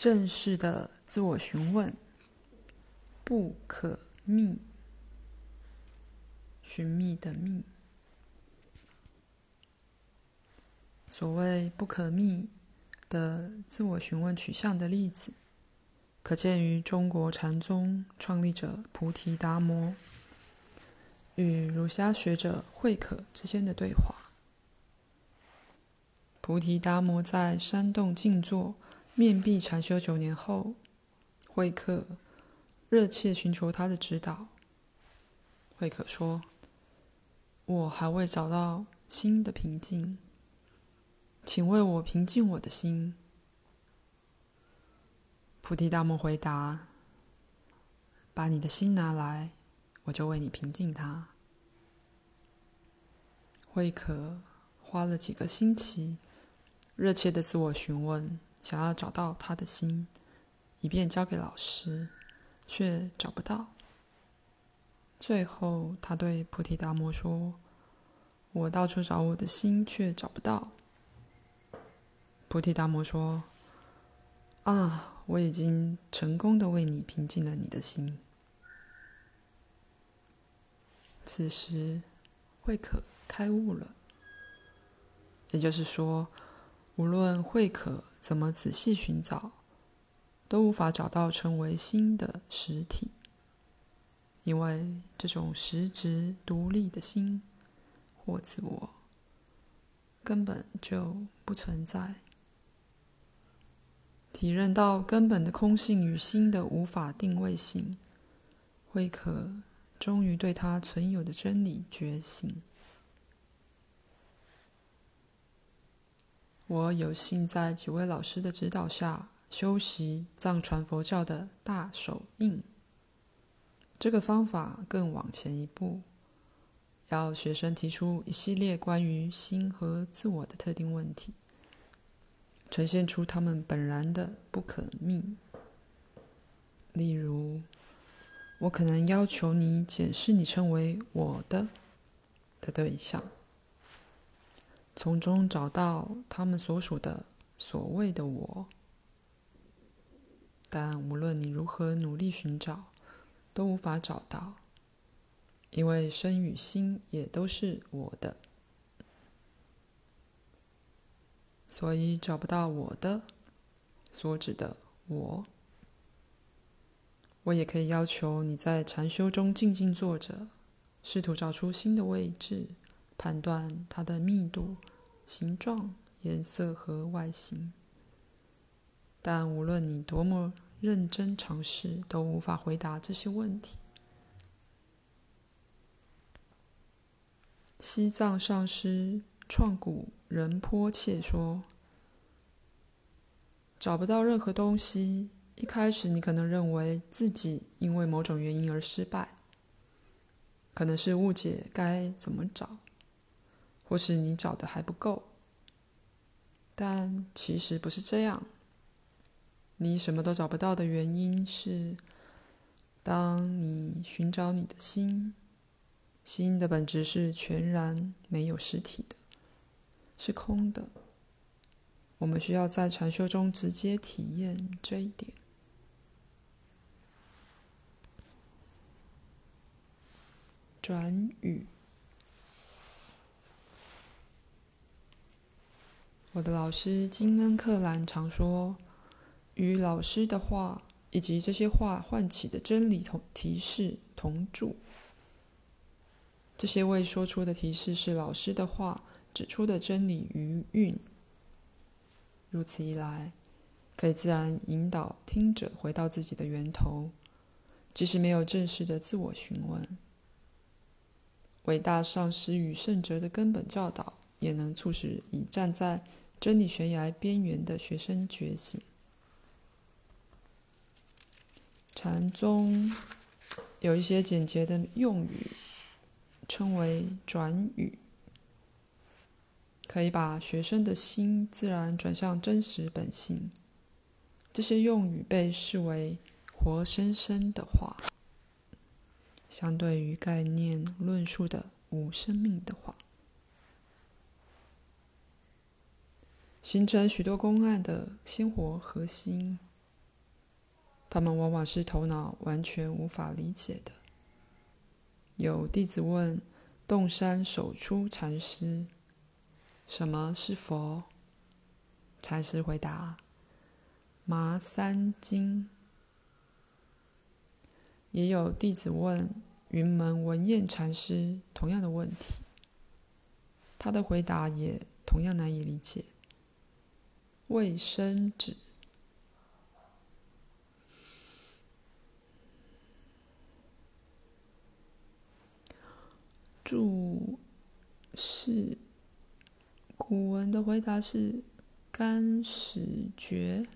正式的自我询问，不可觅，寻觅的觅。所谓不可觅的自我询问取向的例子，可见于中国禅宗创立者菩提达摩与儒家学者慧可之间的对话。菩提达摩在山洞静坐，面壁禅修九年后，慧可热切寻求他的指导。慧可说：“我还未找到心的平静。”请为我平静我的心。菩提达摩回答：“把你的心拿来，我就为你平静它。”慧可花了几个星期，热切的自我询问，想要找到他的心，以便交给老师，却找不到。最后，他对菩提达摩说：“我到处找我的心，却找不到。”菩提达摩说：“啊，我已经成功的为你平静了你的心。”此时，慧可开悟了。也就是说，无论慧可怎么仔细寻找，都无法找到成为心的实体，因为这种实质独立的心或自我根本就不存在。体认到根本的空性与心的无法定位性，慧可终于对他存有的真理觉醒。我有幸在几位老师的指导下修习藏传佛教的大手印。这个方法更往前一步，要学生提出一系列关于心和自我的特定问题。呈现出他们本然的不可觅。例如，我可能要求你检视你称为“我的”的对象，从中找到他们所属的所谓的“我”。但无论你如何努力寻找，都无法找到，因为身与心也都是我的。所以找不到我的所指的我，我也可以要求你在禅修中静静坐着，试图找出心的位置，判断它的密度、形状、颜色和外形。但无论你多么认真尝试，都无法回答这些问题。西藏上师创古仁波切说：“找不到任何东西。一开始，你可能认为自己因为某种原因而失败，可能是误解该怎么找，或是你找的还不够。但其实不是这样。你什么都找不到的原因是，当你寻找你的心，心的本质是全然没有实体的。”是空的。我们需要在禅修中直接体验这一点。转语。我的老师金恩克兰常说：“与老师的话以及这些话唤起的真理同提示同住。这些未说出的提示是老师的话。”指出的真理余韵，如此一来，可以自然引导听者回到自己的源头，即使没有正式的自我询问。伟大上师与圣哲的根本教导，也能促使已站在真理悬崖边缘的学生觉醒。禅宗有一些简洁的用语，称为转语。可以把学生的心自然转向真实本性。这些用语被视为活生生的话，相对于概念论述的无生命的话，形成许多公案的鲜活核心，他们往往是头脑完全无法理解的。有弟子问洞山守出禅师：“什么是佛？”禅师回答：“麻三经。”也有弟子问云门文偃禅师同样的问题，他的回答也同样难以理解。卫生纸。注释古文的回答是：干屎橛，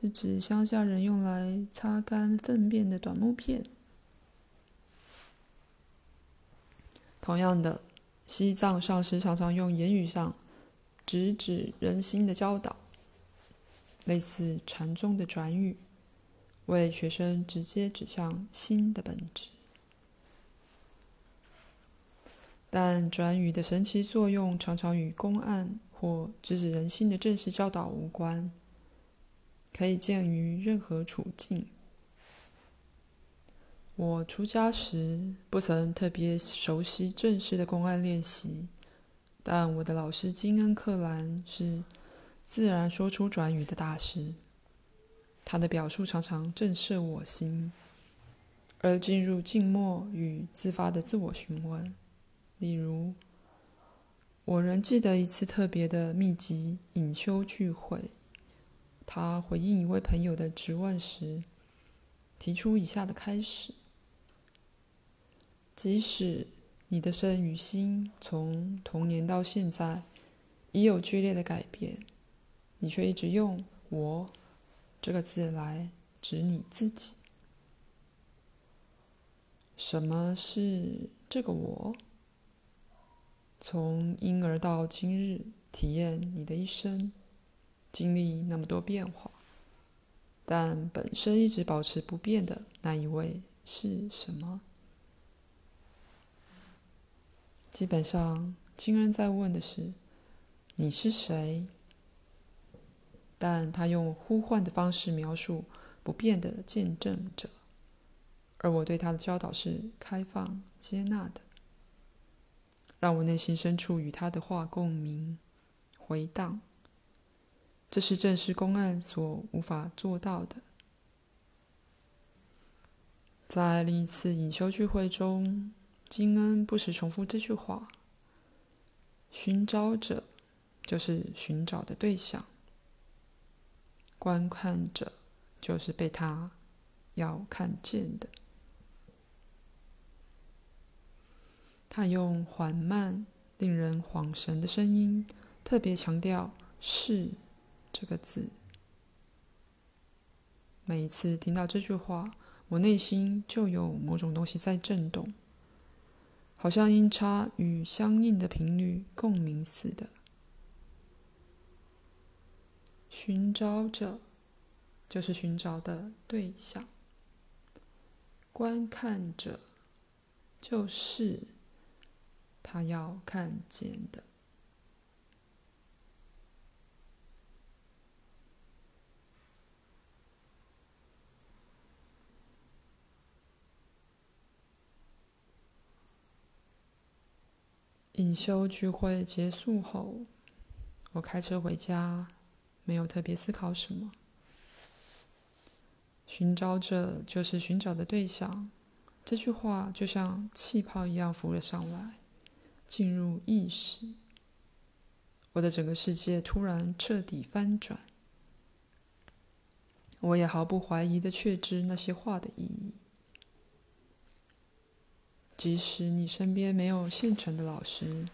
是指乡下人用来擦干粪便的短木片。同样的，西藏上师常常用言语上直指人心的教导，类似禅宗的转语，为学生直接指向心的本质。但转语的神奇作用常常与公案或直指人心的正式教导无关，可以见于任何处境。我出家时不曾特别熟悉正式的公案练习，但我的老师金恩克兰是自然说出转语的大师，他的表述常常震慑我心，而进入静默与自发的自我询问。例如，我仍记得一次特别的密集隐修聚会，他回应一位朋友的质问时，提出以下的开始：即使你的身与心从童年到现在已有剧烈的改变，你却一直用“我”这个字来指你自己。什么是这个我？从婴儿到今日，体验你的一生，经历那么多变化，但本身一直保持不变的那一位是什么？基本上，金恩在问的是“你是谁”，但他用呼唤的方式描述不变的见证者，而我对他的教导是开放、接纳的。让我内心深处与他的话共鸣、回荡，这是正式公案所无法做到的。在另一次隐修聚会中，金恩不时重复这句话：“寻找者就是寻找的对象，观看者就是被他要看见的。”他用缓慢、令人恍神的声音，特别强调“是”这个字。每一次听到这句话，我内心就有某种东西在震动，好像音叉与相应的频率共鸣似的。寻找者就是寻找的对象，观看者就是。他要看见的。隐修聚会结束后，我开车回家，没有特别思考什么。寻找者就是寻找的对象，这句话就像气泡一样浮了上来。进入意识，我的整个世界突然彻底翻转。我也毫不怀疑的确知那些话的意义。即使你身边没有现成的老师，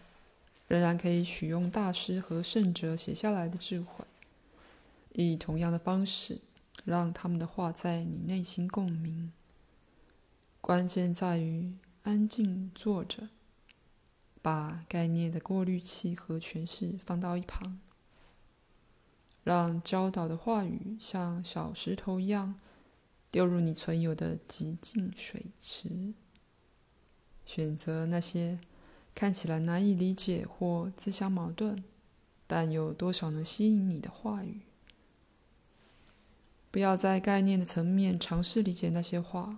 仍然可以取用大师和圣者写下来的智慧，以同样的方式让他们的话在你内心共鸣。关键在于安静坐着。把概念的过滤器和诠释放到一旁，让教导的话语像小石头一样丢入你存有的极静水池。选择那些看起来难以理解或自相矛盾，但有多少能吸引你的话语。不要在概念的层面尝试理解那些话。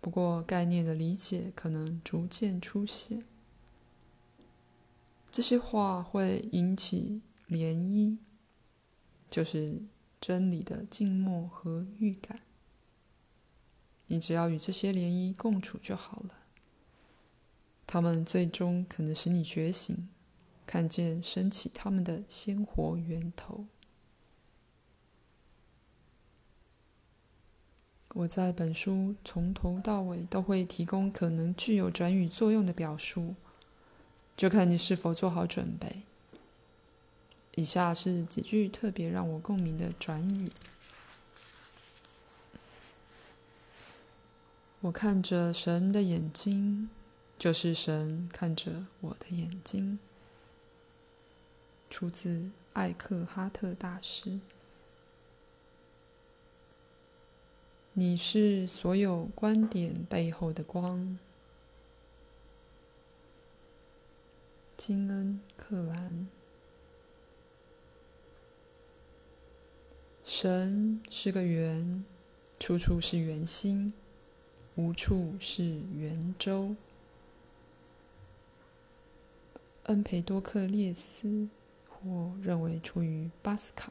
不过，概念的理解可能逐渐出现。这些话会引起涟漪，就是真理的静默和预感。你只要与这些涟漪共处就好了。他们最终可能使你觉醒，看见升起他们的鲜活源头。我在本书从头到尾都会提供可能具有转语作用的表述，就看你是否做好准备。以下是几句特别让我共鸣的转语：我看着神的眼睛，就是神看着我的眼睛。出自艾克哈特大师。你是所有观点背后的光，金恩·克兰。神是个圆，处处是圆心，无处是圆周。恩培多克列斯，或认为出于巴斯卡。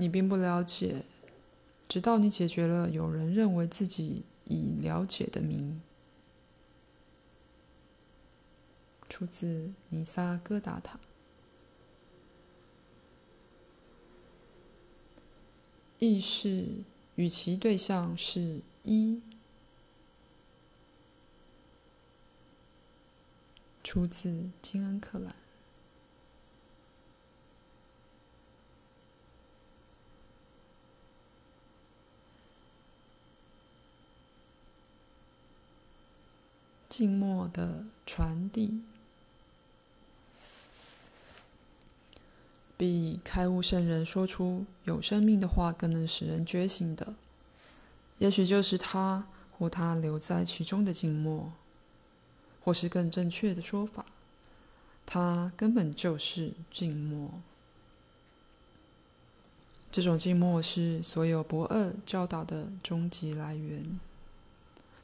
你并不了解，直到你解决了有人认为自己已了解的谜。出自尼萨·戈达塔。意识与其对象是一。出自金恩·克兰。静默的传递，比开悟圣人说出有生命的话更能使人觉醒的，也许就是他或他留在其中的静默，或是更正确的说法，他根本就是静默。这种静默是所有不二教导的终极来源，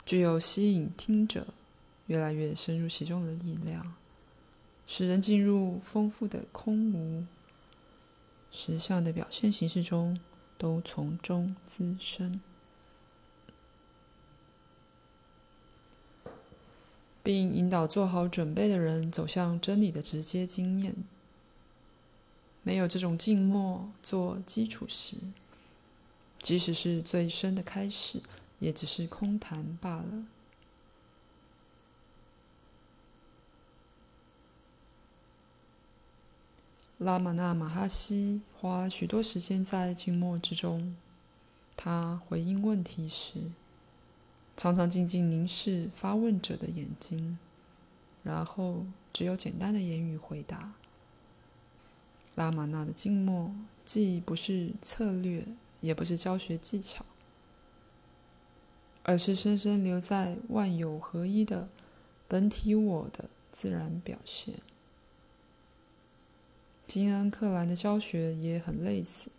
具有吸引听者。越来越深入其中的力量，使人进入丰富的空无实相的表现形式中，都从中滋生，并引导做好准备的人走向真理的直接经验。没有这种静默做基础时，即使是最深的开始，也只是空谈罢了。拉玛那马哈希花许多时间在静默之中。他回应问题时，常常静静凝视发问者的眼睛，然后只有简单的言语回答。拉玛那的静默既不是策略，也不是教学技巧，而是深深留在万有合一的本体我的自然表现。金恩·克兰的教学也很类似。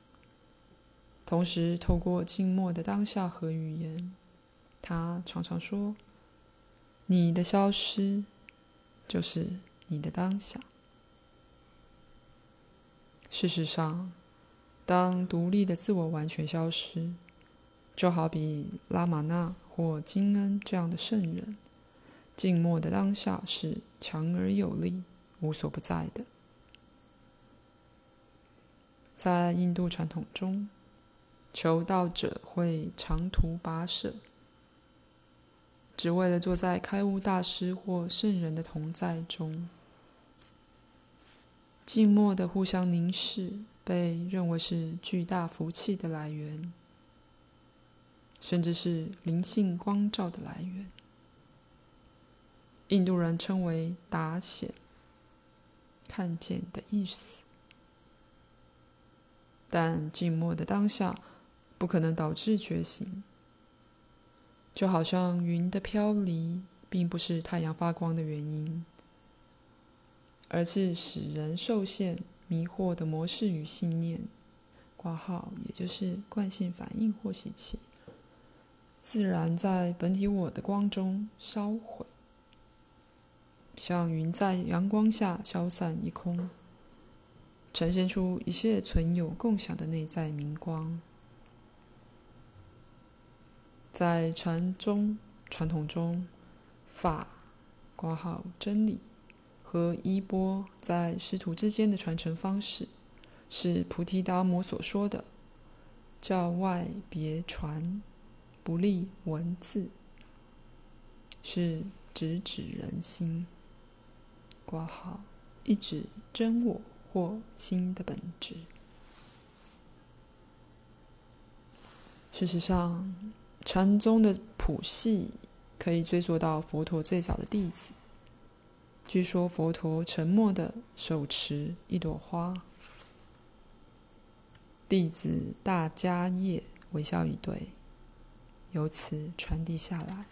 同时，透过静默的当下和语言，他常常说：“你的消失，就是你的当下。”事实上，当独立的自我完全消失，就好比拉玛那或金恩这样的圣人，静默的当下是强而有力、无所不在的。在印度传统中，求道者会长途跋涉，只为了坐在开悟大师或圣人的同在中。静默的互相凝视被认为是巨大福气的来源，甚至是灵性光照的来源。印度人称为“达显”，看见的意思。但静默的当下不可能导致觉醒，就好像云的飘离并不是太阳发光的原因，而是使人受限迷惑的模式与信念，挂号也就是惯性反应或习气，自然在本体我的光中烧毁，像云在阳光下消散一空，呈现出一切存有共享的内在明光。在禅宗传统中，法挂号真理和衣钵在师徒之间的传承方式，是菩提达摩所说的“教外别传，不立文字”，是直指人心。挂号一指真我或心的本质。事实上，禅宗的谱系可以追溯到佛陀最早的弟子。据说佛陀沉默地手持一朵花，弟子大迦叶微笑以对，由此传递下来。